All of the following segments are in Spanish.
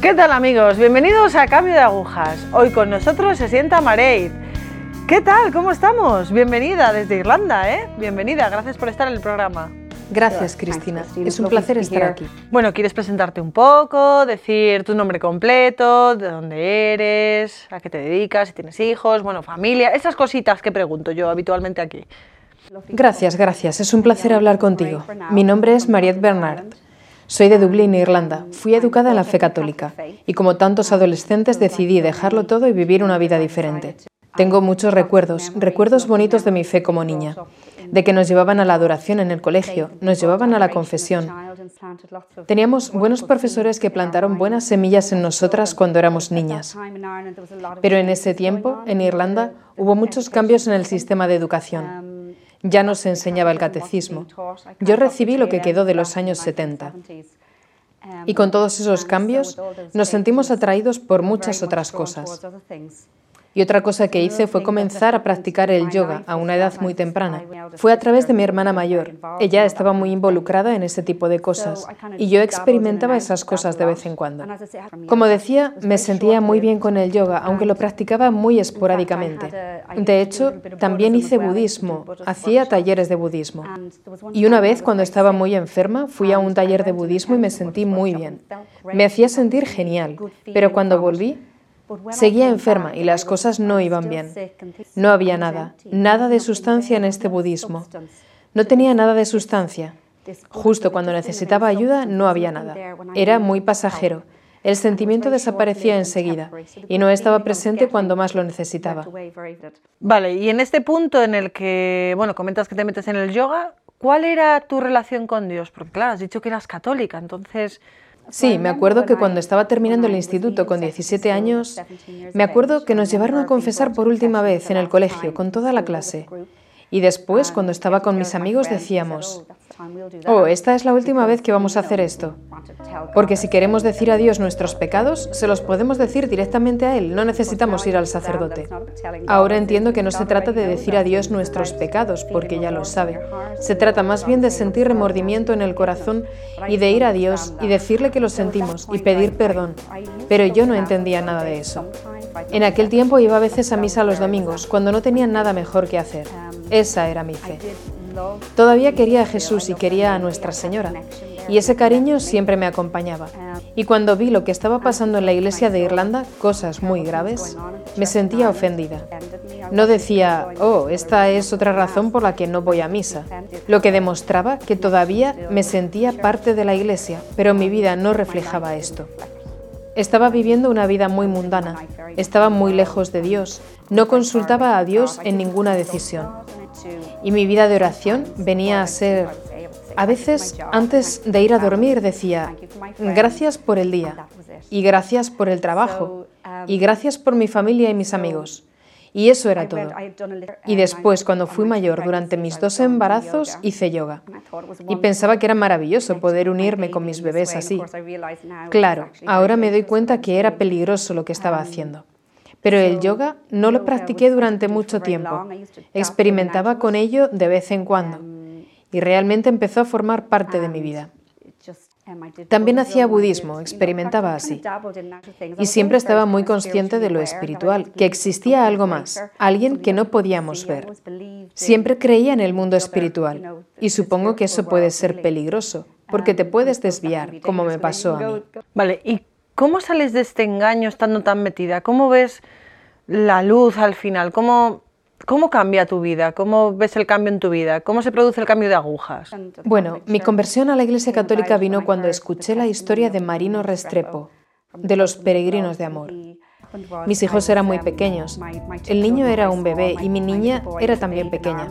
¿Qué tal amigos? Bienvenidos a Cambio de Agujas. Hoy con nosotros se sienta Mareid. ¿Qué tal? ¿Cómo estamos? Bienvenida desde Irlanda, ¿eh? Bienvenida, gracias por estar en el programa. Gracias, Cristina. Es un placer estar aquí. Bueno, ¿quieres presentarte un poco? Decir tu nombre completo, de dónde eres, a qué te dedicas, si tienes hijos, bueno, familia, esas cositas que pregunto yo habitualmente aquí. Gracias, gracias. Es un placer hablar contigo. Mi nombre es Mariette Bernard. Soy de Dublín, Irlanda. Fui educada en la fe católica y como tantos adolescentes decidí dejarlo todo y vivir una vida diferente. Tengo muchos recuerdos, recuerdos bonitos de mi fe como niña, de que nos llevaban a la adoración en el colegio, nos llevaban a la confesión. Teníamos buenos profesores que plantaron buenas semillas en nosotras cuando éramos niñas. Pero en ese tiempo, en Irlanda, hubo muchos cambios en el sistema de educación. Ya no se enseñaba el catecismo. Yo recibí lo que quedó de los años 70. Y con todos esos cambios nos sentimos atraídos por muchas otras cosas. Y otra cosa que hice fue comenzar a practicar el yoga a una edad muy temprana. Fue a través de mi hermana mayor. Ella estaba muy involucrada en ese tipo de cosas y yo experimentaba esas cosas de vez en cuando. Como decía, me sentía muy bien con el yoga, aunque lo practicaba muy esporádicamente. De hecho, también hice budismo, hacía talleres de budismo. Y una vez, cuando estaba muy enferma, fui a un taller de budismo y me sentí muy bien. Me hacía sentir genial, pero cuando volví, Seguía enferma y las cosas no iban bien. No había nada, nada de sustancia en este budismo. No tenía nada de sustancia. Justo cuando necesitaba ayuda no había nada. Era muy pasajero. El sentimiento desaparecía enseguida y no estaba presente cuando más lo necesitaba. Vale, y en este punto en el que, bueno, comentas que te metes en el yoga, ¿cuál era tu relación con Dios? Porque claro, has dicho que eras católica, entonces Sí, me acuerdo que cuando estaba terminando el instituto con 17 años, me acuerdo que nos llevaron a confesar por última vez en el colegio con toda la clase. Y después, cuando estaba con mis amigos, decíamos, oh, esta es la última vez que vamos a hacer esto. Porque si queremos decir a Dios nuestros pecados, se los podemos decir directamente a Él, no necesitamos ir al sacerdote. Ahora entiendo que no se trata de decir a Dios nuestros pecados, porque ya los sabe. Se trata más bien de sentir remordimiento en el corazón y de ir a Dios y decirle que lo sentimos y pedir perdón. Pero yo no entendía nada de eso. En aquel tiempo iba a veces a misa los domingos, cuando no tenía nada mejor que hacer. Esa era mi fe. Todavía quería a Jesús y quería a Nuestra Señora, y ese cariño siempre me acompañaba. Y cuando vi lo que estaba pasando en la iglesia de Irlanda, cosas muy graves, me sentía ofendida. No decía, oh, esta es otra razón por la que no voy a misa, lo que demostraba que todavía me sentía parte de la iglesia, pero mi vida no reflejaba esto. Estaba viviendo una vida muy mundana, estaba muy lejos de Dios, no consultaba a Dios en ninguna decisión. Y mi vida de oración venía a ser, a veces antes de ir a dormir decía, gracias por el día, y gracias por el trabajo, y gracias por mi familia y mis amigos. Y eso era todo. Y después, cuando fui mayor, durante mis dos embarazos, hice yoga. Y pensaba que era maravilloso poder unirme con mis bebés así. Claro, ahora me doy cuenta que era peligroso lo que estaba haciendo. Pero el yoga no lo practiqué durante mucho tiempo. Experimentaba con ello de vez en cuando. Y realmente empezó a formar parte de mi vida. También hacía budismo, experimentaba así. Y siempre estaba muy consciente de lo espiritual, que existía algo más, alguien que no podíamos ver. Siempre creía en el mundo espiritual y supongo que eso puede ser peligroso, porque te puedes desviar, como me pasó a mí. Vale, ¿y cómo sales de este engaño estando tan metida? ¿Cómo ves la luz al final? ¿Cómo, ¿Cómo cambia tu vida? ¿Cómo ves el cambio en tu vida? ¿Cómo se produce el cambio de agujas? Bueno, mi conversión a la Iglesia Católica vino cuando escuché la historia de Marino Restrepo, de los peregrinos de amor. Mis hijos eran muy pequeños. El niño era un bebé y mi niña era también pequeña.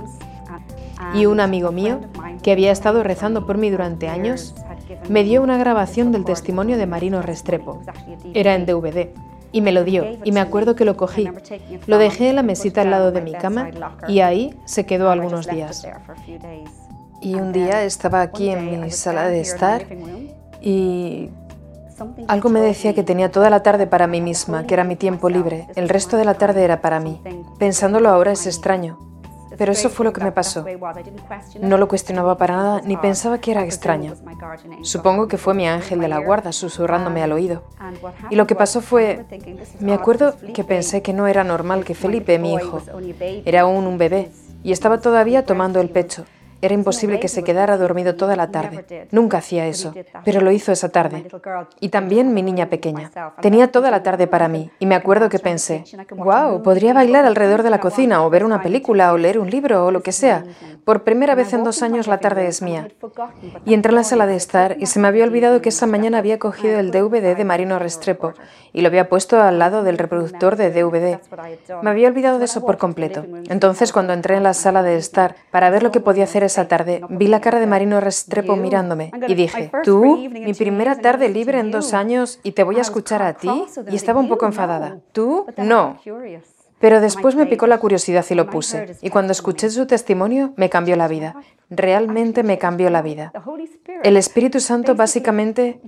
Y un amigo mío, que había estado rezando por mí durante años, me dio una grabación del testimonio de Marino Restrepo. Era en DVD y me lo dio, y me acuerdo que lo cogí. Lo dejé en la mesita al lado de mi cama y ahí se quedó algunos días. Y un día estaba aquí en mi sala de estar y algo me decía que tenía toda la tarde para mí misma, que era mi tiempo libre. El resto de la tarde era para mí. Pensándolo ahora es extraño. Pero eso fue lo que me pasó. No lo cuestionaba para nada ni pensaba que era extraño. Supongo que fue mi ángel de la guarda susurrándome al oído. Y lo que pasó fue, me acuerdo que pensé que no era normal que Felipe, mi hijo, era aún un bebé y estaba todavía tomando el pecho. Era imposible que se quedara dormido toda la tarde. Nunca hacía eso, pero lo hizo esa tarde. Y también mi niña pequeña. Tenía toda la tarde para mí y me acuerdo que pensé, wow, podría bailar alrededor de la cocina o ver una película o leer un libro o lo que sea. Por primera vez en dos años la tarde es mía. Y entré en la sala de estar y se me había olvidado que esa mañana había cogido el DVD de Marino Restrepo y lo había puesto al lado del reproductor de DVD. Me había olvidado de eso por completo. Entonces, cuando entré en la sala de estar para ver lo que podía hacer esa tarde, vi la cara de Marino Restrepo mirándome y dije, ¿tú? Mi primera tarde libre en dos años y te voy a escuchar a ti? Y estaba un poco enfadada. ¿Tú? No. Pero después me picó la curiosidad y lo puse. Y cuando escuché su testimonio, me cambió la vida. Realmente me cambió la vida. El Espíritu Santo básicamente,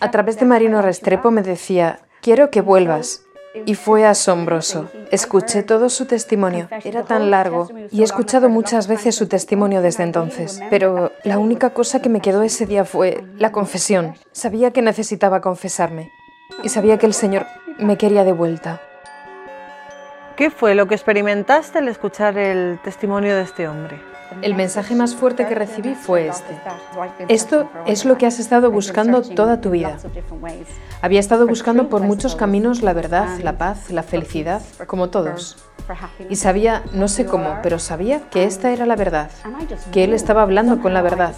a través de Marino Restrepo, me decía, quiero que vuelvas. Y fue asombroso. Escuché todo su testimonio. Era tan largo y he escuchado muchas veces su testimonio desde entonces. Pero la única cosa que me quedó ese día fue la confesión. Sabía que necesitaba confesarme y sabía que el Señor me quería de vuelta. ¿Qué fue lo que experimentaste al escuchar el testimonio de este hombre? El mensaje más fuerte que recibí fue este. Esto es lo que has estado buscando toda tu vida. Había estado buscando por muchos caminos la verdad, la paz, la felicidad, como todos. Y sabía, no sé cómo, pero sabía que esta era la verdad, que él estaba hablando con la verdad.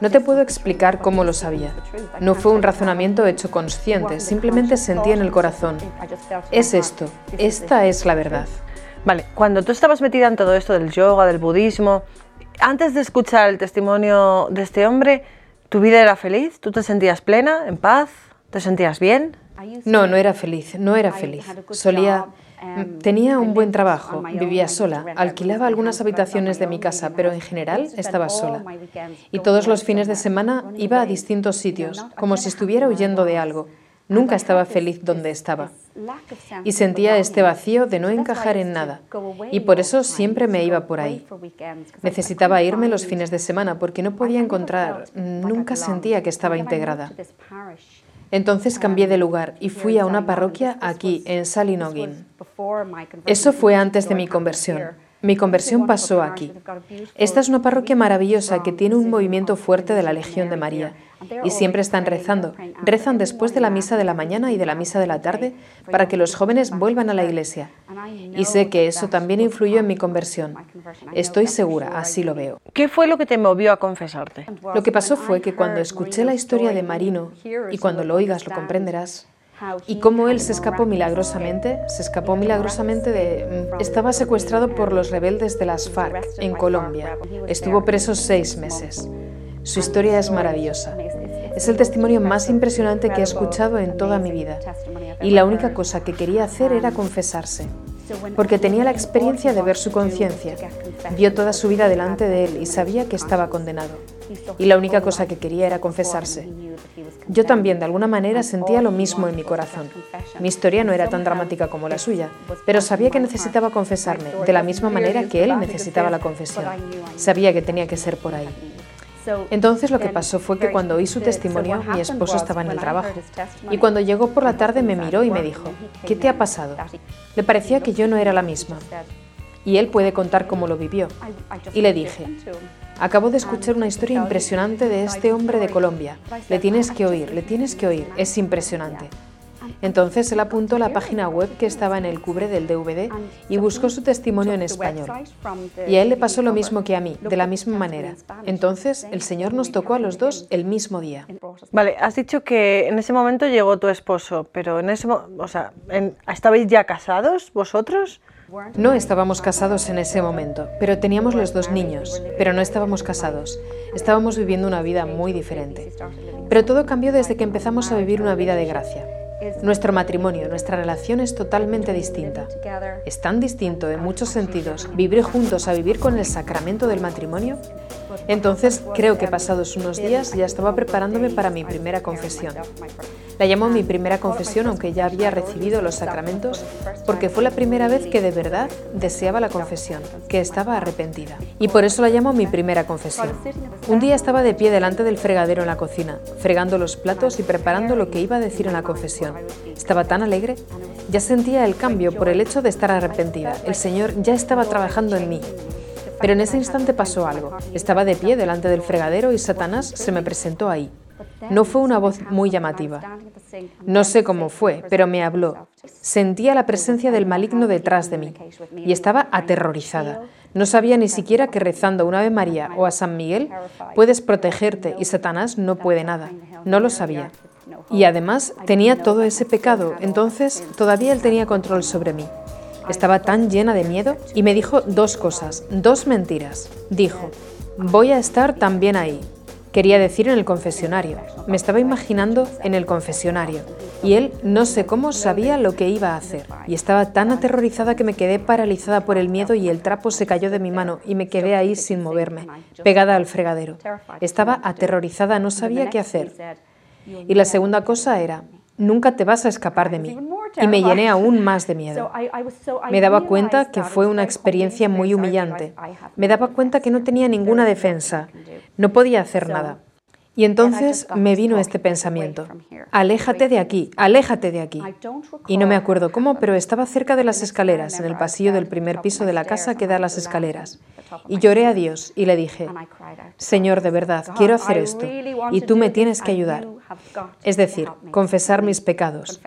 No te puedo explicar cómo lo sabía. No fue un razonamiento hecho consciente, simplemente sentí en el corazón. Es esto, esta es la verdad. Vale, cuando tú estabas metida en todo esto del yoga, del budismo, antes de escuchar el testimonio de este hombre, ¿tu vida era feliz? ¿Tú te sentías plena, en paz? ¿Te sentías bien? No, no era feliz, no era feliz. Solía... Tenía un buen trabajo, vivía sola, alquilaba algunas habitaciones de mi casa, pero en general estaba sola. Y todos los fines de semana iba a distintos sitios, como si estuviera huyendo de algo. Nunca estaba feliz donde estaba. Y sentía este vacío de no encajar en nada. Y por eso siempre me iba por ahí. Necesitaba irme los fines de semana porque no podía encontrar, nunca sentía que estaba integrada. Entonces cambié de lugar y fui a una parroquia aquí, en Salinogin. Eso fue antes de mi conversión. Mi conversión pasó aquí. Esta es una parroquia maravillosa que tiene un movimiento fuerte de la Legión de María y siempre están rezando. Rezan después de la misa de la mañana y de la misa de la tarde para que los jóvenes vuelvan a la iglesia. Y sé que eso también influyó en mi conversión. Estoy segura, así lo veo. ¿Qué fue lo que te movió a confesarte? Lo que pasó fue que cuando escuché la historia de Marino, y cuando lo oigas lo comprenderás, y cómo él se escapó milagrosamente, se escapó milagrosamente de... Mm, estaba secuestrado por los rebeldes de las FARC en Colombia. Estuvo preso seis meses. Su historia es maravillosa. Es el testimonio más impresionante que he escuchado en toda mi vida. Y la única cosa que quería hacer era confesarse, porque tenía la experiencia de ver su conciencia. Vio toda su vida delante de él y sabía que estaba condenado. Y la única cosa que quería era confesarse. Yo también, de alguna manera, sentía lo mismo en mi corazón. Mi historia no era tan dramática como la suya, pero sabía que necesitaba confesarme, de la misma manera que él necesitaba la confesión. Sabía que tenía que ser por ahí. Entonces lo que pasó fue que cuando oí su testimonio, mi esposo estaba en el trabajo. Y cuando llegó por la tarde me miró y me dijo, ¿qué te ha pasado? Le parecía que yo no era la misma. Y él puede contar cómo lo vivió. Y le dije, Acabo de escuchar una historia impresionante de este hombre de Colombia. Le tienes que oír, le tienes que oír. Es impresionante. Entonces él apuntó la página web que estaba en el cubre del DVD y buscó su testimonio en español. Y a él le pasó lo mismo que a mí, de la misma manera. Entonces el Señor nos tocó a los dos el mismo día. Vale, has dicho que en ese momento llegó tu esposo, pero en ese, o sea, ¿estabais ya casados vosotros? No estábamos casados en ese momento, pero teníamos los dos niños, pero no estábamos casados. Estábamos viviendo una vida muy diferente. Pero todo cambió desde que empezamos a vivir una vida de gracia. Nuestro matrimonio, nuestra relación es totalmente distinta. Es tan distinto en muchos sentidos vivir juntos a vivir con el sacramento del matrimonio. Entonces creo que pasados unos días ya estaba preparándome para mi primera confesión. La llamo mi primera confesión aunque ya había recibido los sacramentos porque fue la primera vez que de verdad deseaba la confesión, que estaba arrepentida. Y por eso la llamo mi primera confesión. Un día estaba de pie delante del fregadero en la cocina, fregando los platos y preparando lo que iba a decir en la confesión. Estaba tan alegre. Ya sentía el cambio por el hecho de estar arrepentida. El Señor ya estaba trabajando en mí. Pero en ese instante pasó algo. Estaba de pie delante del fregadero y Satanás se me presentó ahí. No fue una voz muy llamativa. No sé cómo fue, pero me habló. Sentía la presencia del maligno detrás de mí y estaba aterrorizada. No sabía ni siquiera que rezando una Ave María o a San Miguel puedes protegerte y Satanás no puede nada. No lo sabía. Y además tenía todo ese pecado, entonces todavía él tenía control sobre mí. Estaba tan llena de miedo y me dijo dos cosas, dos mentiras. Dijo, voy a estar también ahí, Quería decir en el confesionario. Me estaba imaginando en el confesionario. Y él no sé cómo sabía lo que iba a hacer. Y estaba tan aterrorizada que me quedé paralizada por el miedo y el trapo se cayó de mi mano y me quedé ahí sin moverme, pegada al fregadero. Estaba aterrorizada, no sabía qué hacer. Y la segunda cosa era, nunca te vas a escapar de mí. Y me llené aún más de miedo. Me daba cuenta que fue una experiencia muy humillante. Me daba cuenta que no tenía ninguna defensa. No podía hacer nada. Y entonces me vino este pensamiento, aléjate de aquí, aléjate de aquí. Y no me acuerdo cómo, pero estaba cerca de las escaleras, en el pasillo del primer piso de la casa que da las escaleras. Y lloré a Dios y le dije, Señor, de verdad, quiero hacer esto, y tú me tienes que ayudar. Es decir, confesar mis pecados.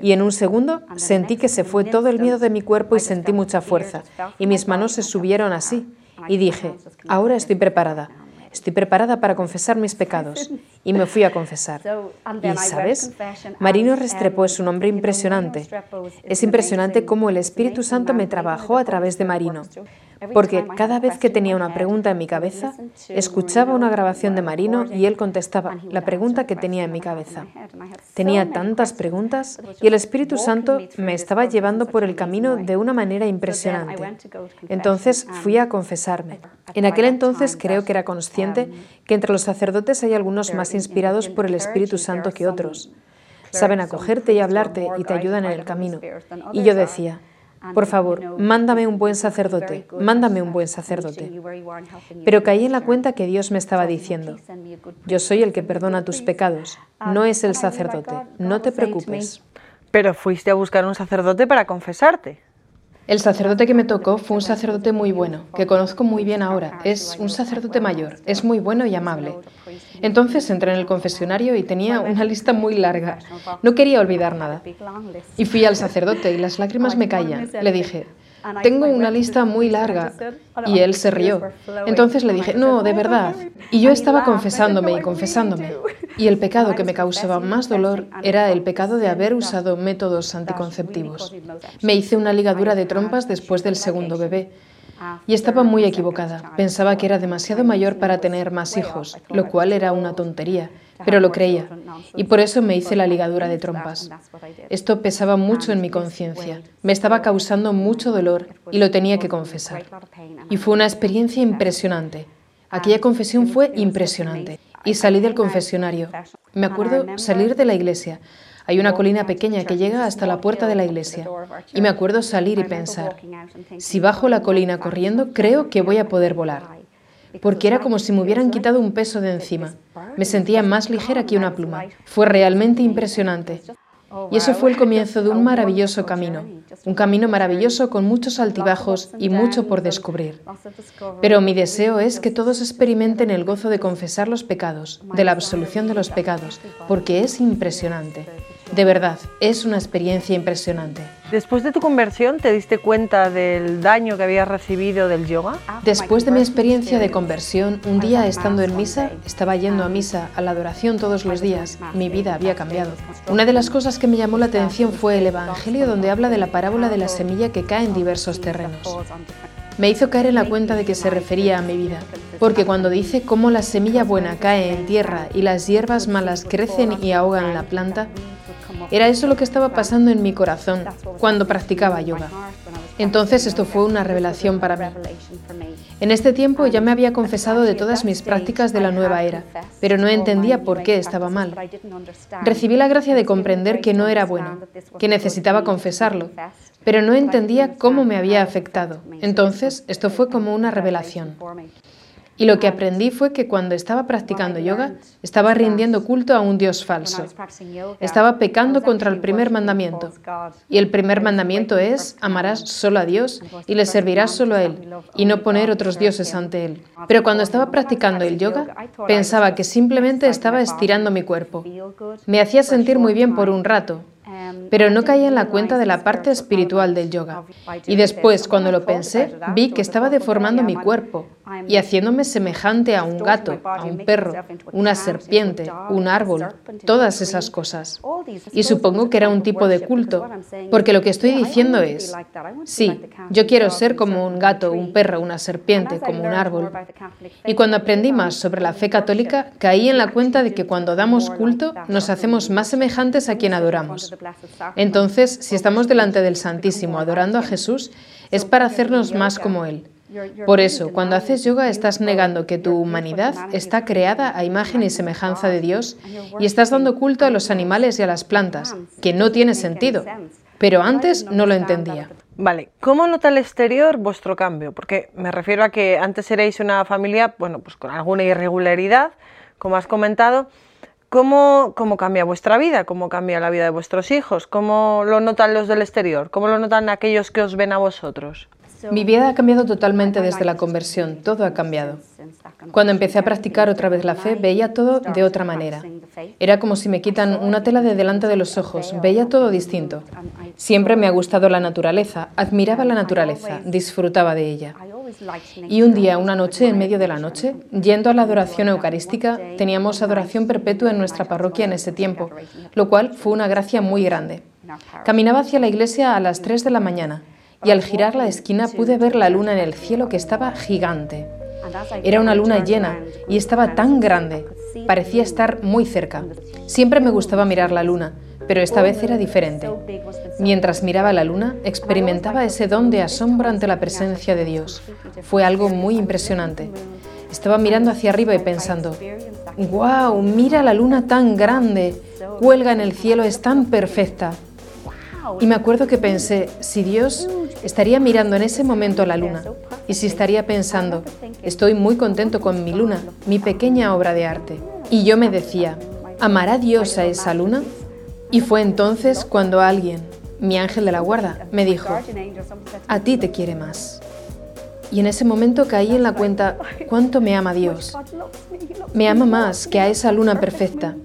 Y en un segundo sentí que se fue todo el miedo de mi cuerpo y sentí mucha fuerza, y mis manos se subieron así. Y dije, ahora estoy preparada estoy preparada para confesar mis pecados. Y me fui a confesar. Y, ¿sabes? Marino Restrepo es un hombre impresionante. Es impresionante cómo el Espíritu Santo me trabajó a través de Marino porque cada vez que tenía una pregunta en mi cabeza, escuchaba una grabación de Marino y él contestaba la pregunta que tenía en mi cabeza. Tenía tantas preguntas y el Espíritu Santo me estaba llevando por el camino de una manera impresionante. Entonces fui a confesarme. En aquel entonces creo que era consciente que entre los sacerdotes hay algunos más inspirados por el Espíritu Santo que otros. Saben acogerte y hablarte y te ayudan en el camino. Y yo decía, por favor, mándame un buen sacerdote, mándame un buen sacerdote. Pero caí en la cuenta que Dios me estaba diciendo, yo soy el que perdona tus pecados, no es el sacerdote, no te preocupes. Pero fuiste a buscar un sacerdote para confesarte. El sacerdote que me tocó fue un sacerdote muy bueno, que conozco muy bien ahora. Es un sacerdote mayor, es muy bueno y amable. Entonces entré en el confesionario y tenía una lista muy larga. No quería olvidar nada. Y fui al sacerdote y las lágrimas me caían. Le dije, tengo una lista muy larga. Y él se rió. Entonces le dije, no, de verdad. Y yo estaba confesándome y confesándome. Y el pecado que me causaba más dolor era el pecado de haber usado métodos anticonceptivos. Me hice una ligadura de trompas después del segundo bebé. Y estaba muy equivocada. Pensaba que era demasiado mayor para tener más hijos, lo cual era una tontería pero lo creía, y por eso me hice la ligadura de trompas. Esto pesaba mucho en mi conciencia, me estaba causando mucho dolor y lo tenía que confesar. Y fue una experiencia impresionante. Aquella confesión fue impresionante. Y salí del confesionario. Me acuerdo salir de la iglesia. Hay una colina pequeña que llega hasta la puerta de la iglesia. Y me acuerdo salir y pensar, si bajo la colina corriendo, creo que voy a poder volar porque era como si me hubieran quitado un peso de encima. Me sentía más ligera que una pluma. Fue realmente impresionante. Y eso fue el comienzo de un maravilloso camino, un camino maravilloso con muchos altibajos y mucho por descubrir. Pero mi deseo es que todos experimenten el gozo de confesar los pecados, de la absolución de los pecados, porque es impresionante. De verdad, es una experiencia impresionante. Después de tu conversión, ¿te diste cuenta del daño que habías recibido del yoga? Después de mi experiencia de conversión, un día estando en misa, estaba yendo a misa, a la adoración todos los días, mi vida había cambiado. Una de las cosas que me llamó la atención fue el Evangelio donde habla de la parábola de la semilla que cae en diversos terrenos. Me hizo caer en la cuenta de que se refería a mi vida, porque cuando dice cómo la semilla buena cae en tierra y las hierbas malas crecen y ahogan la planta, era eso lo que estaba pasando en mi corazón cuando practicaba yoga. Entonces esto fue una revelación para mí. En este tiempo ya me había confesado de todas mis prácticas de la nueva era, pero no entendía por qué estaba mal. Recibí la gracia de comprender que no era bueno, que necesitaba confesarlo, pero no entendía cómo me había afectado. Entonces esto fue como una revelación. Y lo que aprendí fue que cuando estaba practicando yoga, estaba rindiendo culto a un Dios falso. Estaba pecando contra el primer mandamiento. Y el primer mandamiento es, amarás solo a Dios y le servirás solo a Él, y no poner otros dioses ante Él. Pero cuando estaba practicando el yoga, pensaba que simplemente estaba estirando mi cuerpo. Me hacía sentir muy bien por un rato, pero no caía en la cuenta de la parte espiritual del yoga. Y después, cuando lo pensé, vi que estaba deformando mi cuerpo y haciéndome semejante a un gato, a un perro, una serpiente, un árbol, todas esas cosas. Y supongo que era un tipo de culto, porque lo que estoy diciendo es, sí, yo quiero ser como un gato, un perro, una serpiente, como un árbol. Y cuando aprendí más sobre la fe católica, caí en la cuenta de que cuando damos culto nos hacemos más semejantes a quien adoramos. Entonces, si estamos delante del Santísimo adorando a Jesús, es para hacernos más como Él. Por eso, cuando haces yoga estás negando que tu humanidad está creada a imagen y semejanza de Dios y estás dando culto a los animales y a las plantas, que no tiene sentido. Pero antes no lo entendía. Vale, ¿cómo nota el exterior vuestro cambio? Porque me refiero a que antes erais una familia, bueno, pues con alguna irregularidad, como has comentado, ¿Cómo, ¿Cómo, cambia vuestra vida? ¿Cómo cambia la vida de vuestros hijos? ¿Cómo lo notan los del exterior? ¿Cómo lo notan aquellos que os ven a vosotros? Mi vida ha cambiado totalmente desde la conversión, todo ha cambiado. Cuando empecé a practicar otra vez la fe, veía todo de otra manera. Era como si me quitan una tela de delante de los ojos, veía todo distinto. Siempre me ha gustado la naturaleza, admiraba la naturaleza, disfrutaba de ella. Y un día, una noche, en medio de la noche, yendo a la adoración eucarística, teníamos adoración perpetua en nuestra parroquia en ese tiempo, lo cual fue una gracia muy grande. Caminaba hacia la iglesia a las 3 de la mañana y al girar la esquina pude ver la luna en el cielo que estaba gigante. Era una luna llena y estaba tan grande, parecía estar muy cerca. Siempre me gustaba mirar la luna, pero esta vez era diferente. Mientras miraba la luna, experimentaba ese don de asombro ante la presencia de Dios. Fue algo muy impresionante. Estaba mirando hacia arriba y pensando, ¡Wow! Mira la luna tan grande, cuelga en el cielo, es tan perfecta. Y me acuerdo que pensé, si Dios estaría mirando en ese momento la luna, y si estaría pensando, estoy muy contento con mi luna, mi pequeña obra de arte. Y yo me decía, ¿amará Dios a esa luna? Y fue entonces cuando alguien, mi ángel de la guarda, me dijo, a ti te quiere más. Y en ese momento caí en la cuenta cuánto me ama Dios. Me ama más que a esa luna perfecta.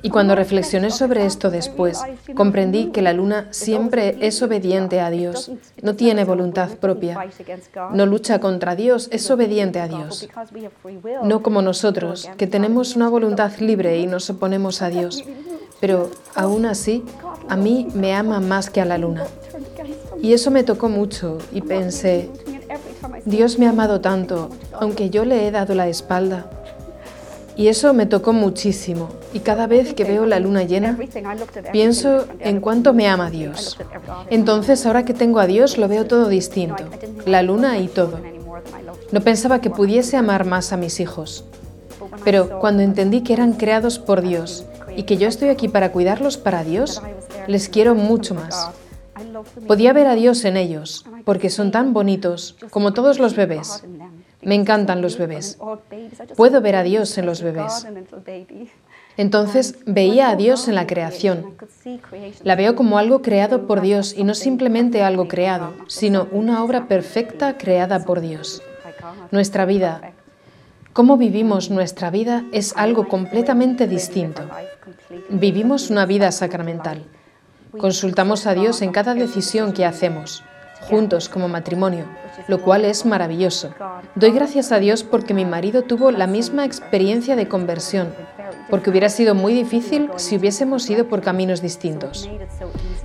Y cuando reflexioné sobre esto después, comprendí que la luna siempre es obediente a Dios, no tiene voluntad propia, no lucha contra Dios, es obediente a Dios. No como nosotros, que tenemos una voluntad libre y nos oponemos a Dios pero aún así a mí me ama más que a la luna. Y eso me tocó mucho y pensé, Dios me ha amado tanto, aunque yo le he dado la espalda. Y eso me tocó muchísimo. Y cada vez que veo la luna llena, pienso en cuánto me ama Dios. Entonces, ahora que tengo a Dios, lo veo todo distinto. La luna y todo. No pensaba que pudiese amar más a mis hijos. Pero cuando entendí que eran creados por Dios y que yo estoy aquí para cuidarlos para Dios, les quiero mucho más. Podía ver a Dios en ellos, porque son tan bonitos, como todos los bebés. Me encantan los bebés. Puedo ver a Dios en los bebés. Entonces veía a Dios en la creación. La veo como algo creado por Dios y no simplemente algo creado, sino una obra perfecta creada por Dios. Nuestra vida, cómo vivimos nuestra vida es algo completamente distinto. Vivimos una vida sacramental. Consultamos a Dios en cada decisión que hacemos, juntos como matrimonio, lo cual es maravilloso. Doy gracias a Dios porque mi marido tuvo la misma experiencia de conversión, porque hubiera sido muy difícil si hubiésemos ido por caminos distintos.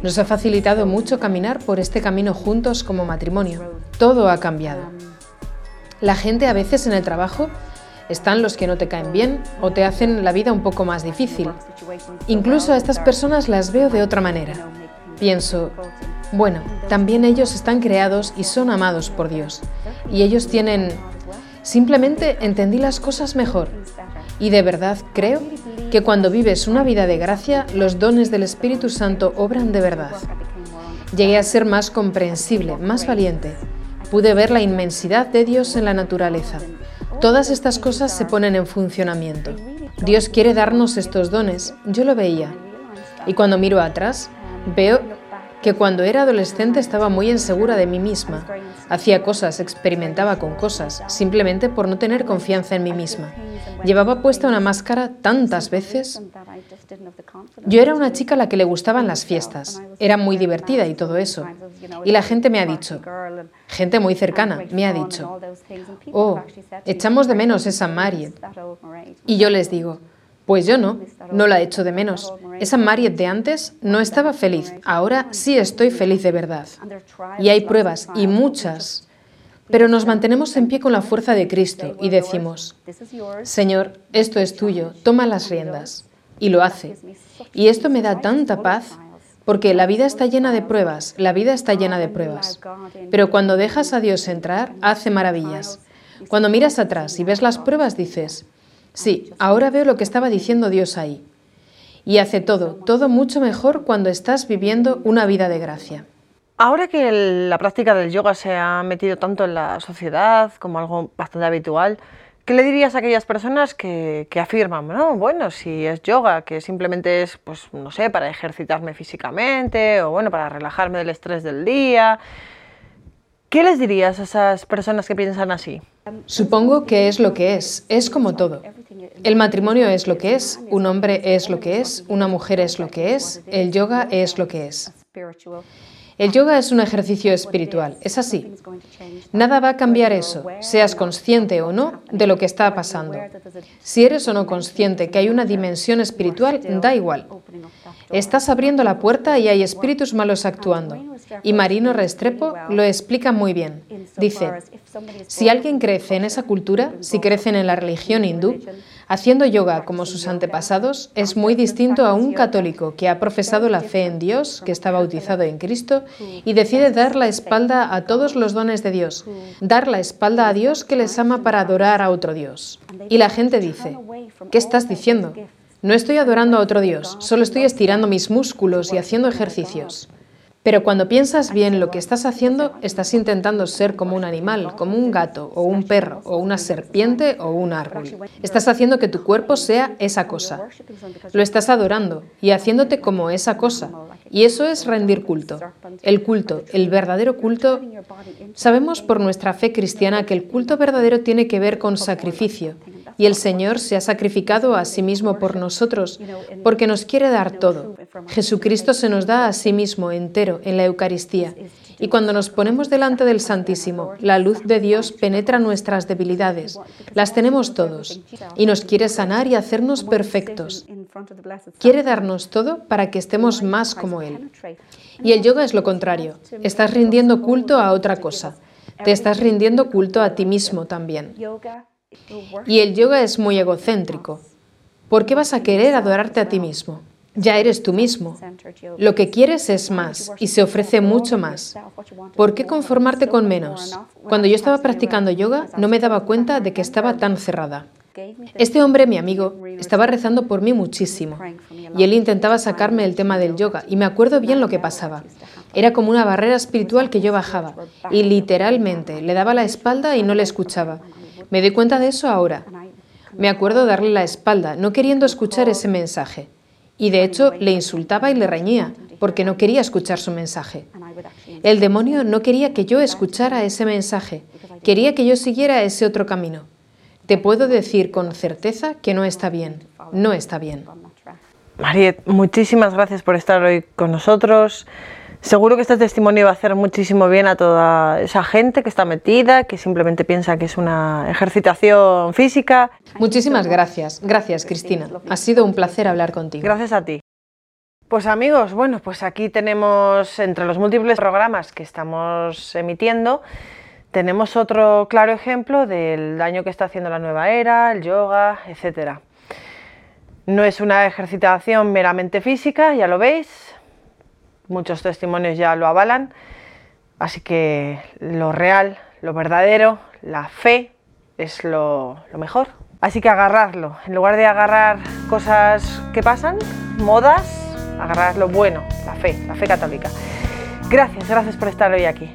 Nos ha facilitado mucho caminar por este camino juntos como matrimonio. Todo ha cambiado. La gente a veces en el trabajo están los que no te caen bien o te hacen la vida un poco más difícil. Incluso a estas personas las veo de otra manera. Pienso, Bueno, también ellos están creados y son amados por Dios. Y ellos tienen... Simplemente entendí las cosas mejor. Y de verdad creo que cuando vives una vida de gracia, los dones del Espíritu Santo obran de verdad. Llegué a ser más comprensible, más valiente. Pude ver la inmensidad de Dios en la naturaleza. Todas estas cosas se ponen en funcionamiento. Dios quiere darnos estos dones, yo lo veía. Y cuando miro atrás, veo que cuando era adolescente estaba muy insegura de mí misma. Hacía cosas, experimentaba con cosas, simplemente por no tener confianza en mí misma. Llevaba puesta una máscara tantas veces. Yo era una chica a la que le gustaban las fiestas. Era muy divertida y todo eso. Y la gente me ha dicho, gente muy cercana, me ha dicho, oh, echamos de menos esa Mariet. Y yo les digo, pues yo no, no la echo de menos. Esa Mariet de antes no estaba feliz, ahora sí estoy feliz de verdad. Y hay pruebas, y muchas. Pero nos mantenemos en pie con la fuerza de Cristo y decimos, Señor, esto es tuyo, toma las riendas. Y lo hace. Y esto me da tanta paz porque la vida está llena de pruebas, la vida está llena de pruebas. Pero cuando dejas a Dios entrar, hace maravillas. Cuando miras atrás y ves las pruebas, dices, Sí, ahora veo lo que estaba diciendo Dios ahí. Y hace todo, todo mucho mejor cuando estás viviendo una vida de gracia. Ahora que la práctica del yoga se ha metido tanto en la sociedad como algo bastante habitual, ¿qué le dirías a aquellas personas que, afirman, no, bueno, si es yoga, que simplemente es, pues, no sé, para ejercitarme físicamente o, bueno, para relajarme del estrés del día? ¿Qué les dirías a esas personas que piensan así? Supongo que es lo que es, es como todo. El matrimonio es lo que es, un hombre es lo que es, una mujer es lo que es, el yoga es lo que es. El yoga es un ejercicio espiritual, es así. Nada va a cambiar eso, seas consciente o no de lo que está pasando. Si eres o no consciente que hay una dimensión espiritual, da igual. Estás abriendo la puerta y hay espíritus malos actuando. Y Marino Restrepo lo explica muy bien. Dice, si alguien crece en esa cultura, si crecen en la religión hindú, haciendo yoga como sus antepasados, es muy distinto a un católico que ha profesado la fe en Dios, que está bautizado en Cristo y decide dar la espalda a todos los dones de Dios, dar la espalda a Dios que les ama para adorar a otro Dios. Y la gente dice, ¿qué estás diciendo? No estoy adorando a otro Dios, solo estoy estirando mis músculos y haciendo ejercicios. Pero cuando piensas bien lo que estás haciendo, estás intentando ser como un animal, como un gato o un perro o una serpiente o un árbol. Estás haciendo que tu cuerpo sea esa cosa. Lo estás adorando y haciéndote como esa cosa. Y eso es rendir culto. El culto, el verdadero culto, sabemos por nuestra fe cristiana que el culto verdadero tiene que ver con sacrificio, y el Señor se ha sacrificado a sí mismo por nosotros, porque nos quiere dar todo. Jesucristo se nos da a sí mismo entero en la Eucaristía. Y cuando nos ponemos delante del Santísimo, la luz de Dios penetra nuestras debilidades. Las tenemos todos. Y nos quiere sanar y hacernos perfectos. Quiere darnos todo para que estemos más como Él. Y el yoga es lo contrario. Estás rindiendo culto a otra cosa. Te estás rindiendo culto a ti mismo también. Y el yoga es muy egocéntrico. ¿Por qué vas a querer adorarte a ti mismo? Ya eres tú mismo. Lo que quieres es más y se ofrece mucho más. ¿Por qué conformarte con menos? Cuando yo estaba practicando yoga no me daba cuenta de que estaba tan cerrada. Este hombre, mi amigo, estaba rezando por mí muchísimo y él intentaba sacarme el tema del yoga y me acuerdo bien lo que pasaba. Era como una barrera espiritual que yo bajaba y literalmente le daba la espalda y no le escuchaba. Me doy cuenta de eso ahora. Me acuerdo darle la espalda, no queriendo escuchar ese mensaje. Y de hecho le insultaba y le reñía, porque no quería escuchar su mensaje. El demonio no quería que yo escuchara ese mensaje, quería que yo siguiera ese otro camino. Te puedo decir con certeza que no está bien, no está bien. Mariet, muchísimas gracias por estar hoy con nosotros. Seguro que este testimonio va a hacer muchísimo bien a toda esa gente que está metida, que simplemente piensa que es una ejercitación física. Muchísimas gracias. Gracias, Cristina. Ha sido un placer hablar contigo. Gracias a ti. Pues amigos, bueno, pues aquí tenemos entre los múltiples programas que estamos emitiendo, tenemos otro claro ejemplo del daño que está haciendo la nueva era, el yoga, etc. No es una ejercitación meramente física, ya lo veis, muchos testimonios ya lo avalan, así que lo real, lo verdadero, la fe es lo, mejor. Así que agarrarlo, en lugar de agarrar cosas que pasan, modas, agarrar lo bueno, la fe, la fe católica. Gracias, gracias por estar hoy aquí.